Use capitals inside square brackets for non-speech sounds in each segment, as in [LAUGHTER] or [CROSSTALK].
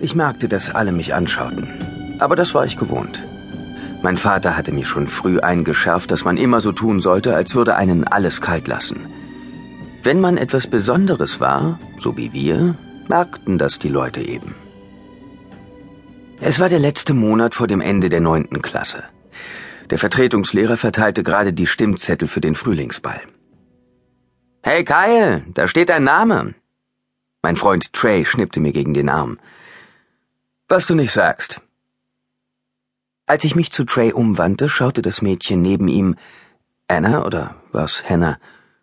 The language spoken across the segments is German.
Ich merkte, dass alle mich anschauten. Aber das war ich gewohnt. Mein Vater hatte mir schon früh eingeschärft, dass man immer so tun sollte, als würde einen alles kalt lassen. Wenn man etwas Besonderes war, so wie wir, merkten das die Leute eben. Es war der letzte Monat vor dem Ende der neunten Klasse. Der Vertretungslehrer verteilte gerade die Stimmzettel für den Frühlingsball. Hey Kyle, da steht dein Name. Mein Freund Trey schnippte mir gegen den Arm. Was du nicht sagst. Als ich mich zu Trey umwandte, schaute das Mädchen neben ihm, Anna oder was, Hannah,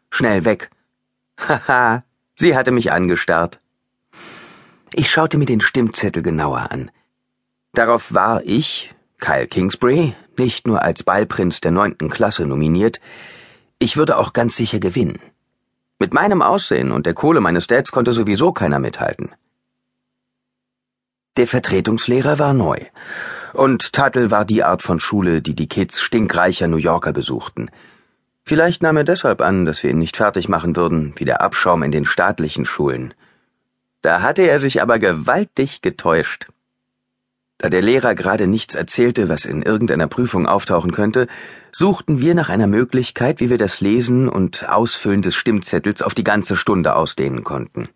schnell weg. Haha, [LAUGHS] sie hatte mich angestarrt. Ich schaute mir den Stimmzettel genauer an. Darauf war ich, Kyle Kingsbury, nicht nur als Ballprinz der neunten Klasse nominiert, ich würde auch ganz sicher gewinnen. Mit meinem Aussehen und der Kohle meines Dads konnte sowieso keiner mithalten. Der Vertretungslehrer war neu. Und Tuttle war die Art von Schule, die die Kids stinkreicher New Yorker besuchten. Vielleicht nahm er deshalb an, dass wir ihn nicht fertig machen würden, wie der Abschaum in den staatlichen Schulen. Da hatte er sich aber gewaltig getäuscht. Da der Lehrer gerade nichts erzählte, was in irgendeiner Prüfung auftauchen könnte, suchten wir nach einer Möglichkeit, wie wir das Lesen und Ausfüllen des Stimmzettels auf die ganze Stunde ausdehnen konnten.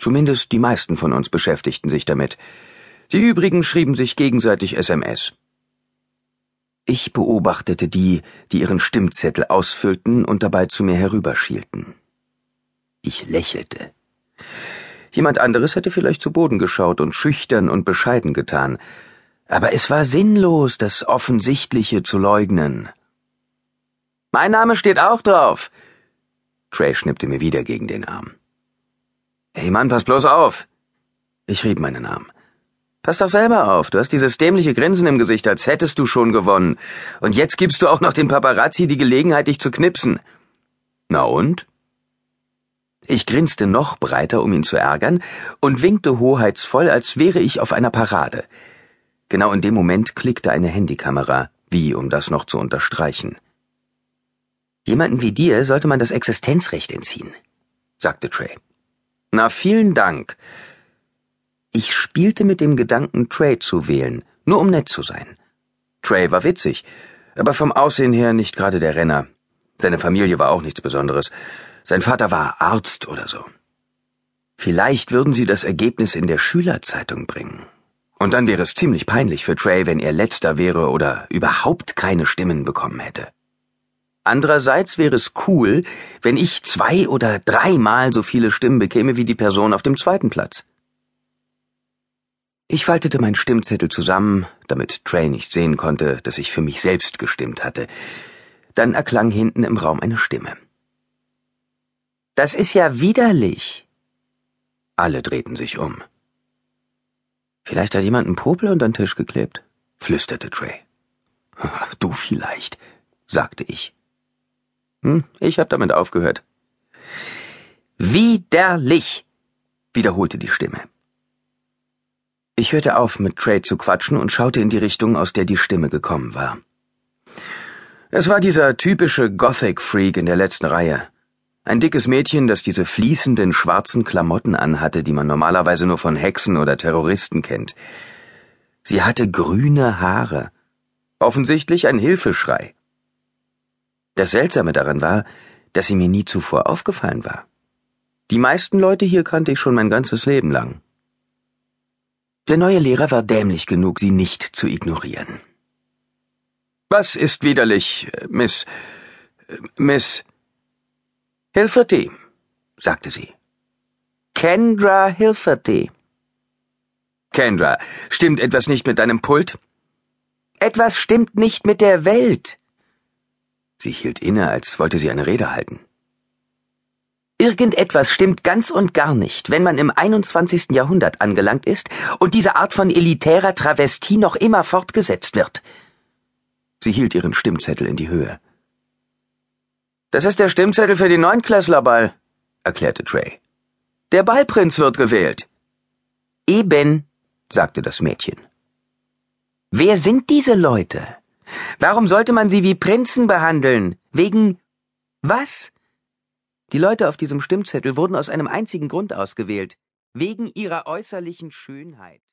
Zumindest die meisten von uns beschäftigten sich damit. Die übrigen schrieben sich gegenseitig SMS. Ich beobachtete die, die ihren Stimmzettel ausfüllten und dabei zu mir herüberschielten. Ich lächelte. Jemand anderes hätte vielleicht zu Boden geschaut und schüchtern und bescheiden getan. Aber es war sinnlos, das Offensichtliche zu leugnen. Mein Name steht auch drauf. Trey schnippte mir wieder gegen den Arm. Hey Mann, pass bloß auf. Ich rieb meinen Arm. Pass doch selber auf, du hast dieses dämliche Grinsen im Gesicht, als hättest du schon gewonnen. Und jetzt gibst du auch noch dem Paparazzi die Gelegenheit, dich zu knipsen. Na und? Ich grinste noch breiter, um ihn zu ärgern, und winkte hoheitsvoll, als wäre ich auf einer Parade. Genau in dem Moment klickte eine Handykamera, wie um das noch zu unterstreichen. Jemanden wie dir sollte man das Existenzrecht entziehen, sagte Trey. Na, vielen Dank. Ich spielte mit dem Gedanken, Trey zu wählen, nur um nett zu sein. Trey war witzig, aber vom Aussehen her nicht gerade der Renner. Seine Familie war auch nichts Besonderes. Sein Vater war Arzt oder so. Vielleicht würden sie das Ergebnis in der Schülerzeitung bringen. Und dann wäre es ziemlich peinlich für Trey, wenn er letzter wäre oder überhaupt keine Stimmen bekommen hätte. Andererseits wäre es cool, wenn ich zwei oder dreimal so viele Stimmen bekäme wie die Person auf dem zweiten Platz. Ich faltete meinen Stimmzettel zusammen, damit Trey nicht sehen konnte, dass ich für mich selbst gestimmt hatte. Dann erklang hinten im Raum eine Stimme. Das ist ja widerlich. Alle drehten sich um. Vielleicht hat jemand einen Popel unter den Tisch geklebt, flüsterte Trey. [LAUGHS] Du vielleicht, sagte ich. Hm, ich hab damit aufgehört. Widerlich, wiederholte die Stimme. Ich hörte auf, mit Trey zu quatschen und schaute in die Richtung, aus der die Stimme gekommen war. Es war dieser typische Gothic-Freak in der letzten Reihe. Ein dickes Mädchen, das diese fließenden schwarzen Klamotten anhatte, die man normalerweise nur von Hexen oder Terroristen kennt. Sie hatte grüne Haare. Offensichtlich ein Hilfeschrei. Das Seltsame daran war, dass sie mir nie zuvor aufgefallen war. Die meisten Leute hier kannte ich schon mein ganzes Leben lang. Der neue Lehrer war dämlich genug, sie nicht zu ignorieren. Was ist widerlich, Miss. Miss. Hilferty, sagte sie. Kendra Hilferty. Kendra, stimmt etwas nicht mit deinem Pult? Etwas stimmt nicht mit der Welt. Sie hielt inne, als wollte sie eine Rede halten. Irgendetwas stimmt ganz und gar nicht, wenn man im 21. Jahrhundert angelangt ist und diese Art von elitärer Travestie noch immer fortgesetzt wird. Sie hielt ihren Stimmzettel in die Höhe. Das ist der Stimmzettel für den Neunklässlerball, erklärte Trey. Der Ballprinz wird gewählt. Eben, sagte das Mädchen. Wer sind diese Leute? Warum sollte man sie wie Prinzen behandeln? Wegen was? Die Leute auf diesem Stimmzettel wurden aus einem einzigen Grund ausgewählt. Wegen ihrer äußerlichen Schönheit.